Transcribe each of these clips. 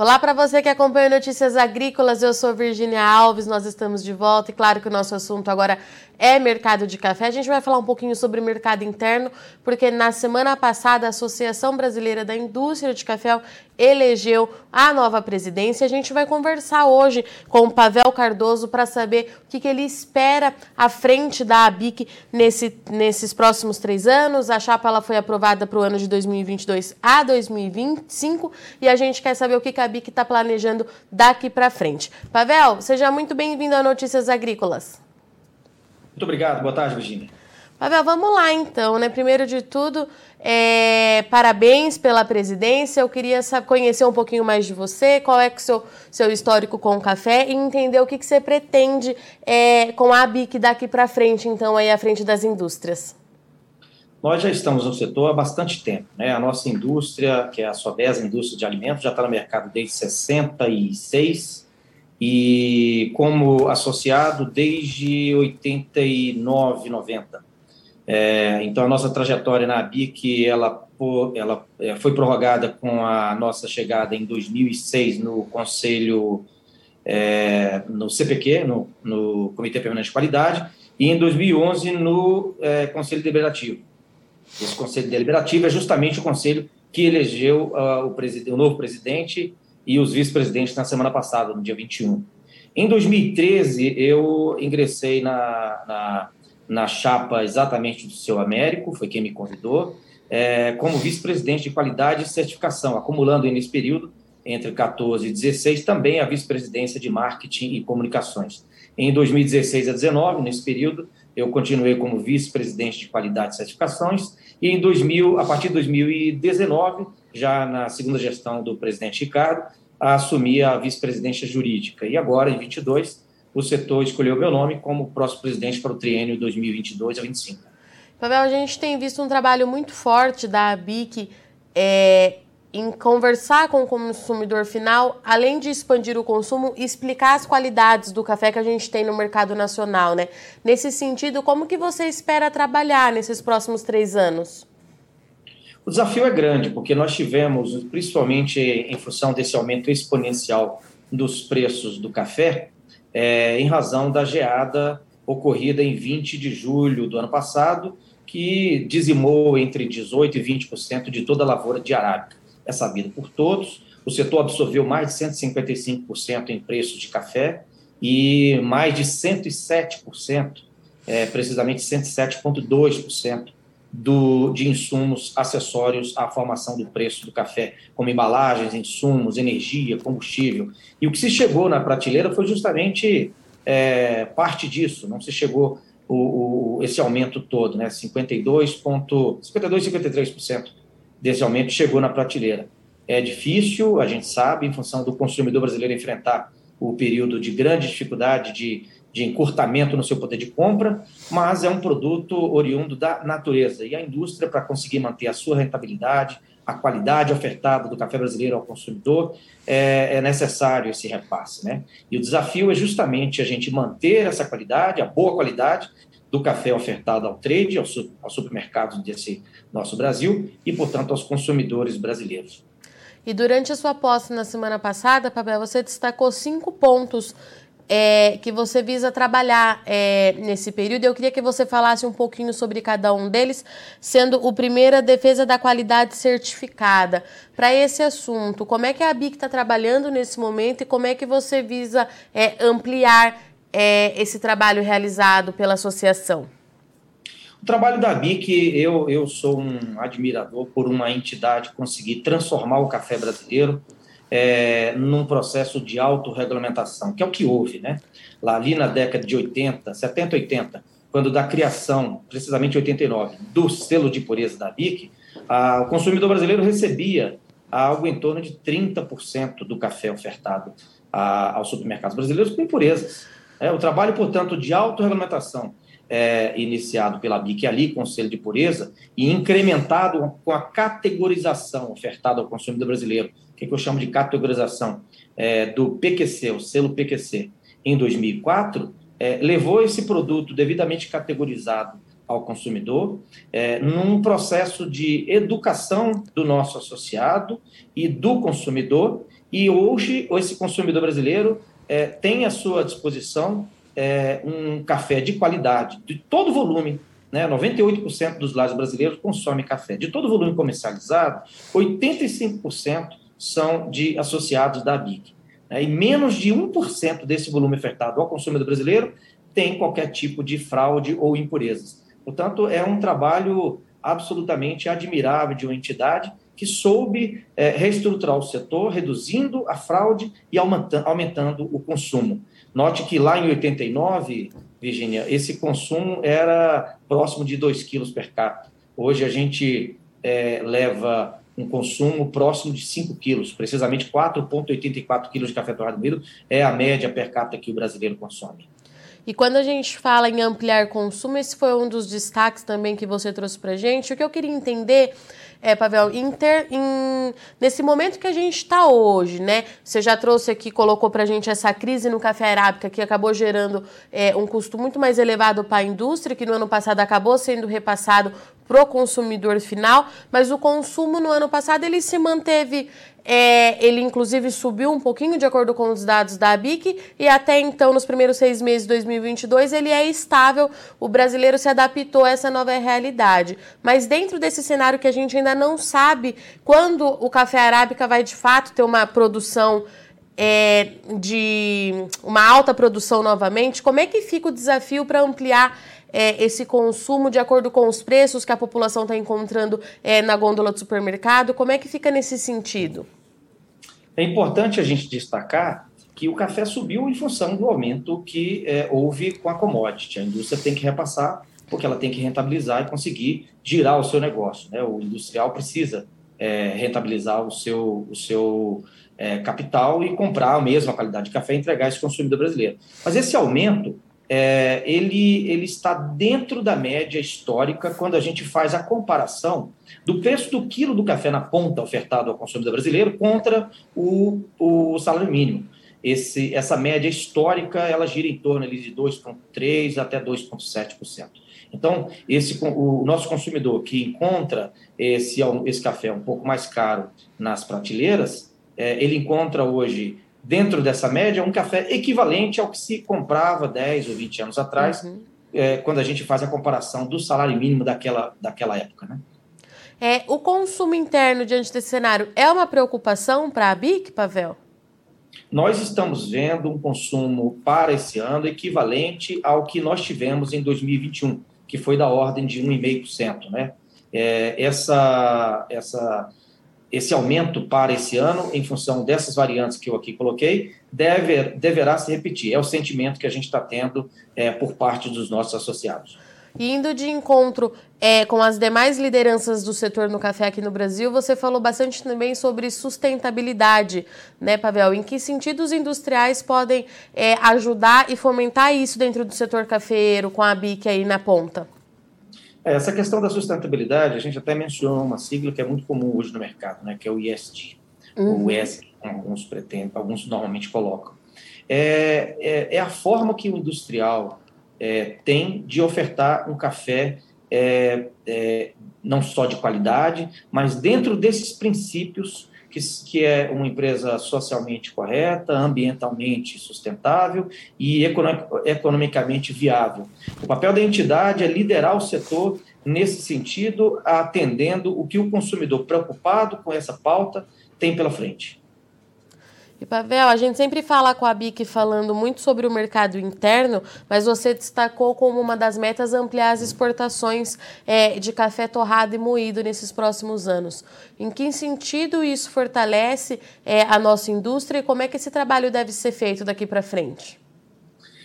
Olá para você que acompanha Notícias Agrícolas, eu sou Virginia Alves, nós estamos de volta e claro que o nosso assunto agora é mercado de café. A gente vai falar um pouquinho sobre mercado interno, porque na semana passada a Associação Brasileira da Indústria de Café elegeu a nova presidência. A gente vai conversar hoje com o Pavel Cardoso para saber o que, que, ele espera à frente da ABIC nesse, nesses próximos três anos. A chapa ela foi aprovada para o ano de 2022 a 2025 e a gente quer saber o que, que a ABIC está planejando daqui para frente. Pavel, seja muito bem-vindo a Notícias Agrícolas. Muito obrigado. Boa tarde, Virginia. Pavel, vamos lá então, né? Primeiro de tudo, é, parabéns pela presidência. Eu queria conhecer um pouquinho mais de você, qual é o seu, seu histórico com o café e entender o que, que você pretende é, com a ABIC daqui para frente, então, aí à frente das indústrias. Nós já estamos no setor há bastante tempo. Né? A nossa indústria, que é a Sodesa Indústria de Alimentos, já está no mercado desde 66 e como associado desde 89, 90. É, então, a nossa trajetória na ABIC ela, ela é, foi prorrogada com a nossa chegada em 2006 no Conselho, é, no CPQ, no, no, Comitê Permanente de Qualidade, e em 2011 no é, Conselho Deliberativo. Esse Conselho Deliberativo é justamente o conselho que elegeu uh, o, o novo presidente e os vice-presidentes na semana passada, no dia 21. Em 2013, eu ingressei na, na, na chapa exatamente do seu Américo, foi quem me convidou, é, como vice-presidente de qualidade e certificação, acumulando nesse período, entre 14 e 16, também a vice-presidência de marketing e comunicações. Em 2016 a 19, nesse período, eu continuei como vice-presidente de qualidade e certificações, e em 2000, a partir de 2019, já na segunda gestão do presidente Ricardo, assumi a vice-presidência jurídica. E agora, em 22, o setor escolheu meu nome como próximo presidente para o triênio 2022 a 25. Pavel, a gente tem visto um trabalho muito forte da ABIC é, em conversar com o consumidor final, além de expandir o consumo, explicar as qualidades do café que a gente tem no mercado nacional, né? Nesse sentido, como que você espera trabalhar nesses próximos três anos? O desafio é grande, porque nós tivemos, principalmente em função desse aumento exponencial dos preços do café, é, em razão da geada ocorrida em 20 de julho do ano passado, que dizimou entre 18% e 20% de toda a lavoura de arábica. É sabido por todos. O setor absorveu mais de 155% em preços de café e mais de 107%, é, precisamente 107,2% do, de insumos acessórios à formação do preço do café, como embalagens, insumos, energia, combustível. E o que se chegou na prateleira foi justamente é, parte disso, não se chegou o, o, esse aumento todo, né? 52, 52 53% desse aumento chegou na prateleira. É difícil, a gente sabe, em função do consumidor brasileiro enfrentar o período de grande dificuldade de de encurtamento no seu poder de compra, mas é um produto oriundo da natureza. E a indústria, para conseguir manter a sua rentabilidade, a qualidade ofertada do café brasileiro ao consumidor, é, é, necessário esse repasse. Né? E o desafio é justamente a gente manter essa qualidade, a boa qualidade do café ofertado ao trade, aos, aos supermercados desse nosso Brasil e, portanto, aos consumidores brasileiros. E durante a sua posse na semana passada, Pavel, você destacou cinco pontos é, que você visa trabalhar é, nesse período. Eu queria que você falasse um pouquinho sobre cada um deles, sendo o primeiro a defesa da qualidade certificada. Para esse assunto, como é que a BIC está trabalhando nesse momento e como é que você visa é, ampliar é, esse trabalho realizado pela associação? O trabalho da BIC, eu, eu sou um admirador por uma entidade conseguir transformar o café brasileiro é, num processo de autorregulamentação, que é o que houve, né? Lá ali na década de 80, 70, 80, quando da criação, precisamente 89, do selo de pureza da BIC, a, o consumidor brasileiro recebia algo em torno de 30% do café ofertado a, aos supermercados brasileiros com impurezas. É, o trabalho, portanto, de autorregulamentação é, iniciado pela BIC ali, Conselho de Pureza, e incrementado com a categorização ofertada ao consumidor brasileiro que, que eu chamo de categorização é, do PQC, o selo PQC, em 2004, é, levou esse produto devidamente categorizado ao consumidor, é, num processo de educação do nosso associado e do consumidor, E hoje, esse consumidor brasileiro é, tem à sua disposição é, um café de qualidade, de todo volume. Né? 98% dos lares brasileiros consomem café. De todo volume comercializado, 85% são de associados da BIC. Né? E menos de 1% desse volume ofertado ao consumidor brasileiro tem qualquer tipo de fraude ou impurezas. Portanto, é um trabalho absolutamente admirável de uma entidade que soube é, reestruturar o setor, reduzindo a fraude e aumentando, o consumo. Note que lá em 89, Virginia, esse consumo era próximo de 2 quilos per capita. Hoje a gente é, leva um consumo próximo de 5 quilos, precisamente 4,84 quilos de café torrado moído é a média per capita que o brasileiro consome. E quando a gente fala em ampliar consumo, esse foi um dos destaques também que você trouxe para gente. O que eu queria entender é, Pavel, inter, em, nesse momento que a gente está hoje, né? Você já trouxe aqui, colocou para a gente essa crise no café arábica que acabou gerando é, um custo muito mais elevado para a indústria, que no ano passado acabou sendo repassado para o consumidor final, mas o consumo no ano passado ele se manteve é, ele, inclusive, subiu um pouquinho de acordo com os dados da ABIC e até então, nos primeiros seis meses de 2022, ele é estável. O brasileiro se adaptou a essa nova realidade. Mas dentro desse cenário que a gente ainda não sabe quando o café arábica vai de fato ter uma produção é, de uma alta produção novamente, como é que fica o desafio para ampliar é, esse consumo de acordo com os preços que a população está encontrando é, na gôndola do supermercado? Como é que fica nesse sentido? É importante a gente destacar que o café subiu em função do aumento que é, houve com a commodity. A indústria tem que repassar, porque ela tem que rentabilizar e conseguir girar o seu negócio. Né? O industrial precisa é, rentabilizar o seu, o seu é, capital e comprar a mesma qualidade de café e entregar esse consumidor brasileiro. Mas esse aumento é, ele, ele está dentro da média histórica quando a gente faz a comparação do preço do quilo do café na ponta ofertado ao consumidor brasileiro contra o, o salário mínimo. Esse, essa média histórica ela gira em torno ali, de 2,3% até 2,7%. Então, esse, o nosso consumidor que encontra esse, esse café um pouco mais caro nas prateleiras, é, ele encontra hoje dentro dessa média, um café equivalente ao que se comprava 10 ou 20 anos atrás, uhum. é, quando a gente faz a comparação do salário mínimo daquela, daquela época. Né? É, o consumo interno diante desse cenário é uma preocupação para a BIC, Pavel? Nós estamos vendo um consumo para esse ano equivalente ao que nós tivemos em 2021, que foi da ordem de 1,5%. Né? É, essa, essa esse aumento para esse ano, em função dessas variantes que eu aqui coloquei, deve, deverá se repetir. É o sentimento que a gente está tendo é, por parte dos nossos associados. indo de encontro é, com as demais lideranças do setor no café aqui no Brasil, você falou bastante também sobre sustentabilidade, né, Pavel? Em que sentido os industriais podem é, ajudar e fomentar isso dentro do setor cafeiro, com a BIC aí na ponta? É, essa questão da sustentabilidade, a gente até mencionou uma sigla que é muito comum hoje no mercado, né, que é o ESG, uhum. o ESG, alguns pretendem, alguns normalmente colocam. É, é, é, a forma que o industrial é, tem de ofertar um café é, é, não só de qualidade, mas dentro desses princípios que, que é uma empresa socialmente correta, ambientalmente sustentável e economicamente viável. O papel da entidade é liderar o setor nesse sentido, atendendo o que o consumidor preocupado com essa pauta tem pela frente. E Pavel, a gente sempre fala com a BIC falando muito sobre o mercado interno, mas você destacou como uma das metas ampliar as exportações é, de café torrado e moído nesses próximos anos. Em que sentido isso fortalece é, a nossa indústria e como é que esse trabalho deve ser feito daqui para frente?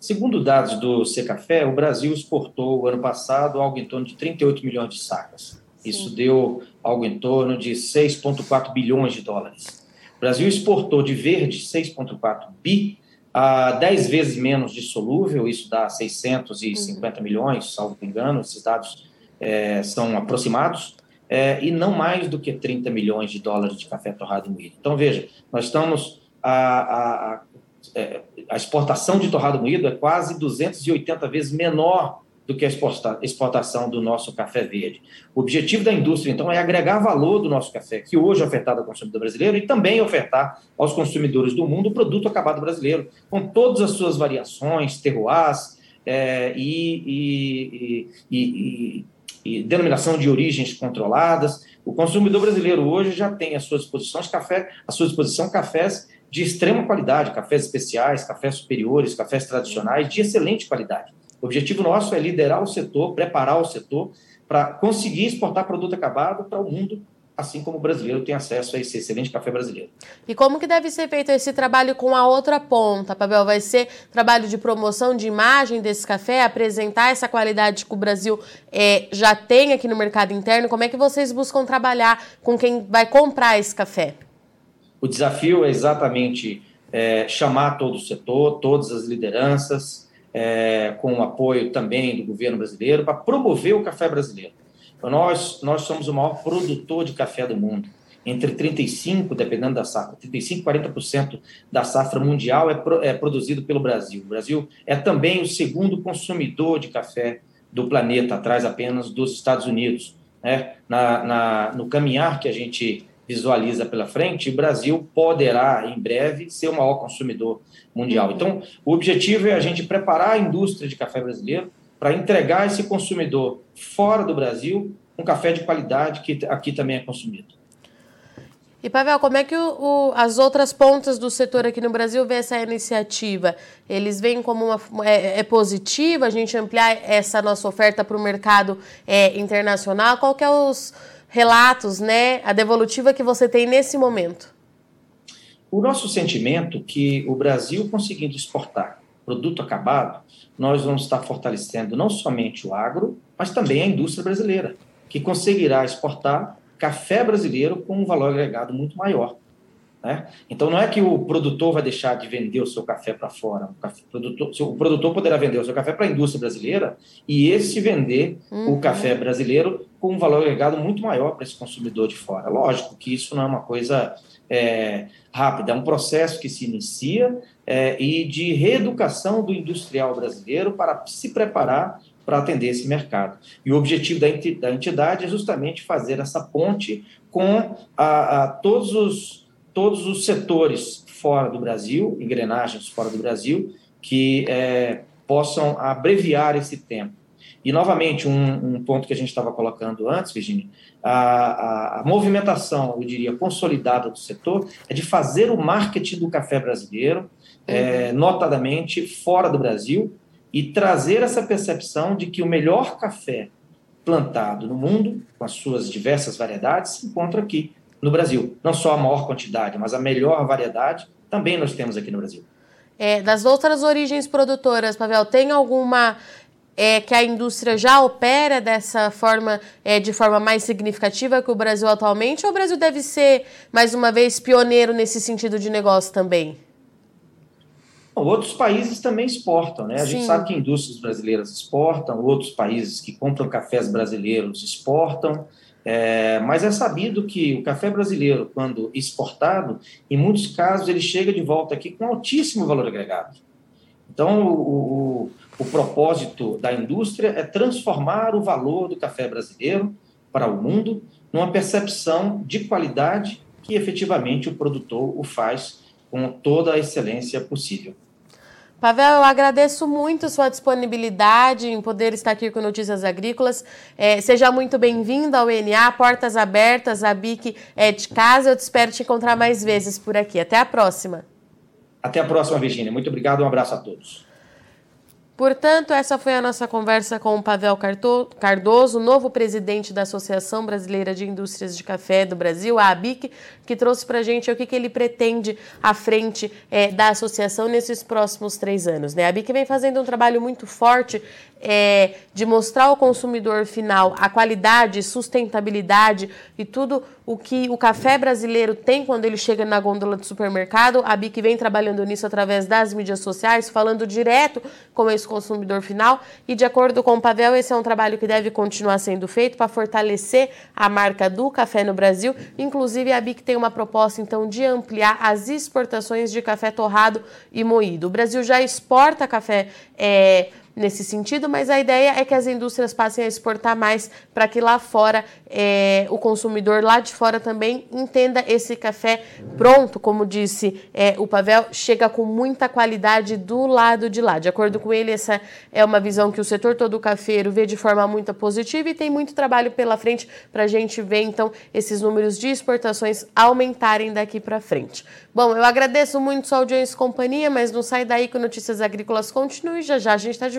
Segundo dados do Secafé, o Brasil exportou ano passado algo em torno de 38 milhões de sacas. Isso Sim. deu algo em torno de 6,4 bilhões de dólares. O Brasil exportou de verde 6,4 bi, a 10 vezes menos de solúvel, isso dá 650 uhum. milhões, salvo engano, esses dados é, são aproximados, é, e não mais do que 30 milhões de dólares de café torrado e moído. Então, veja, nós estamos. A, a, a, é, a exportação de torrado moído é quase 280 vezes menor do que a exportação do nosso café verde. O objetivo da indústria, então, é agregar valor do nosso café, que hoje é ofertado ao consumidor brasileiro, e também ofertar aos consumidores do mundo o produto acabado brasileiro, com todas as suas variações, terroirs é, e, e, e, e, denominação de origens controladas. O consumidor brasileiro hoje já tem à sua disposição café, à sua disposição cafés de extrema qualidade, cafés especiais, cafés superiores, cafés tradicionais de excelente qualidade. O objetivo nosso é liderar o setor, preparar o setor para conseguir exportar produto acabado para o mundo, assim como o brasileiro tem acesso a esse excelente café brasileiro. E como que deve ser feito esse trabalho com a outra ponta, Pavel? Vai ser trabalho de promoção de imagem desse café, apresentar essa qualidade que o Brasil é, já tem aqui no mercado interno? Como é que vocês buscam trabalhar com quem vai comprar esse café? O desafio é exatamente é, chamar todo o setor, todas as lideranças, é, com o apoio também do governo brasileiro, para promover o café brasileiro. Então, nós, nós somos o maior produtor de café do mundo. Entre 35%, dependendo da safra, 35% e 40% da safra mundial é, pro, é produzido pelo Brasil. O Brasil é também o segundo consumidor de café do planeta, atrás apenas dos Estados Unidos. Né? Na, na, no caminhar que a gente visualiza pela frente, o Brasil poderá, em breve, ser o maior consumidor mundial. Uhum. Então, o objetivo é a gente preparar a indústria de café brasileiro para entregar esse consumidor fora do Brasil um café de qualidade que aqui também é consumido. E, Pavel, como é que o, o, as outras pontas do setor aqui no Brasil vê essa iniciativa? Eles veem como uma, é, é positiva a gente ampliar essa nossa oferta para o mercado é, internacional? Qual que é os relatos, né, a devolutiva que você tem nesse momento? O nosso sentimento que o Brasil conseguindo exportar produto acabado, nós vamos estar fortalecendo não somente o agro, mas também a indústria brasileira, que conseguirá exportar café brasileiro com um valor agregado muito maior. Né? Então, não é que o produtor vai deixar de vender o seu café para fora. O, café, produtor, o produtor poderá vender o seu café para a indústria brasileira e esse vender uhum. o café brasileiro com um valor agregado muito maior para esse consumidor de fora. Lógico que isso não é uma coisa é, rápida, é um processo que se inicia é, e de reeducação do industrial brasileiro para se preparar para atender esse mercado. E o objetivo da entidade é justamente fazer essa ponte com a, a todos os todos os setores fora do Brasil, engrenagens fora do Brasil, que é, possam abreviar esse tempo. E, novamente, um, um ponto que a gente estava colocando antes, Virginia, a, a, a, movimentação, eu diria, consolidada do setor é de fazer o marketing do café brasileiro, é, uhum. notadamente fora do Brasil, e trazer essa percepção de que o melhor café plantado no mundo, com as suas diversas variedades, se encontra aqui, no Brasil. Não só a maior quantidade, mas a melhor variedade também nós temos aqui no Brasil. É, das outras origens produtoras, Pavel, tem alguma é, que a indústria já opera dessa forma, é, de forma mais significativa que o Brasil atualmente, ou o Brasil deve ser, mais uma vez, pioneiro nesse sentido de negócio também? Outros países também exportam, né? A Sim. gente sabe que indústrias brasileiras exportam, outros países que compram cafés brasileiros exportam. É, mas é sabido que o café brasileiro, quando exportado, em muitos casos ele chega de volta aqui com altíssimo valor agregado. Então, o, o, o propósito da indústria é transformar o valor do café brasileiro para o mundo numa percepção de qualidade que efetivamente o produtor o faz com toda a excelência possível. Pavel, eu agradeço muito sua disponibilidade em poder estar aqui com Notícias Agrícolas. É, seja muito bem-vindo ao ENA, portas abertas, a BIC é de casa. Eu te espero te encontrar mais vezes por aqui. Até a próxima. Até a próxima, Virginia. Muito obrigado, um abraço a todos. Portanto, essa foi a nossa conversa com o Pavel Cardoso, novo presidente da Associação Brasileira de Indústrias de Café do Brasil, a ABIC, que trouxe para a gente o que, que ele pretende à frente é, da associação nesses próximos três anos. Né? A ABIC vem fazendo um trabalho muito forte é, de mostrar ao consumidor final a qualidade, sustentabilidade e tudo o que o café brasileiro tem quando ele chega na gôndola do supermercado. A BIC vem trabalhando nisso através das mídias sociais, falando direto com esse consumidor final. E de acordo com o Pavel, esse é um trabalho que deve continuar sendo feito para fortalecer a marca do café no Brasil. Inclusive, a BIC tem uma proposta então de ampliar as exportações de café torrado e moído. O Brasil já exporta café. É, nesse sentido, mas a ideia é que as indústrias passem a exportar mais para que lá fora é, o consumidor lá de fora também entenda esse café pronto, como disse é, o Pavel, chega com muita qualidade do lado de lá. De acordo com ele, essa é uma visão que o setor todo cafeiro vê de forma muito positiva e tem muito trabalho pela frente para a gente ver então esses números de exportações aumentarem daqui para frente. Bom, eu agradeço muito sua audiência e companhia, mas não sai daí que Notícias Agrícolas continue. Já já a gente está de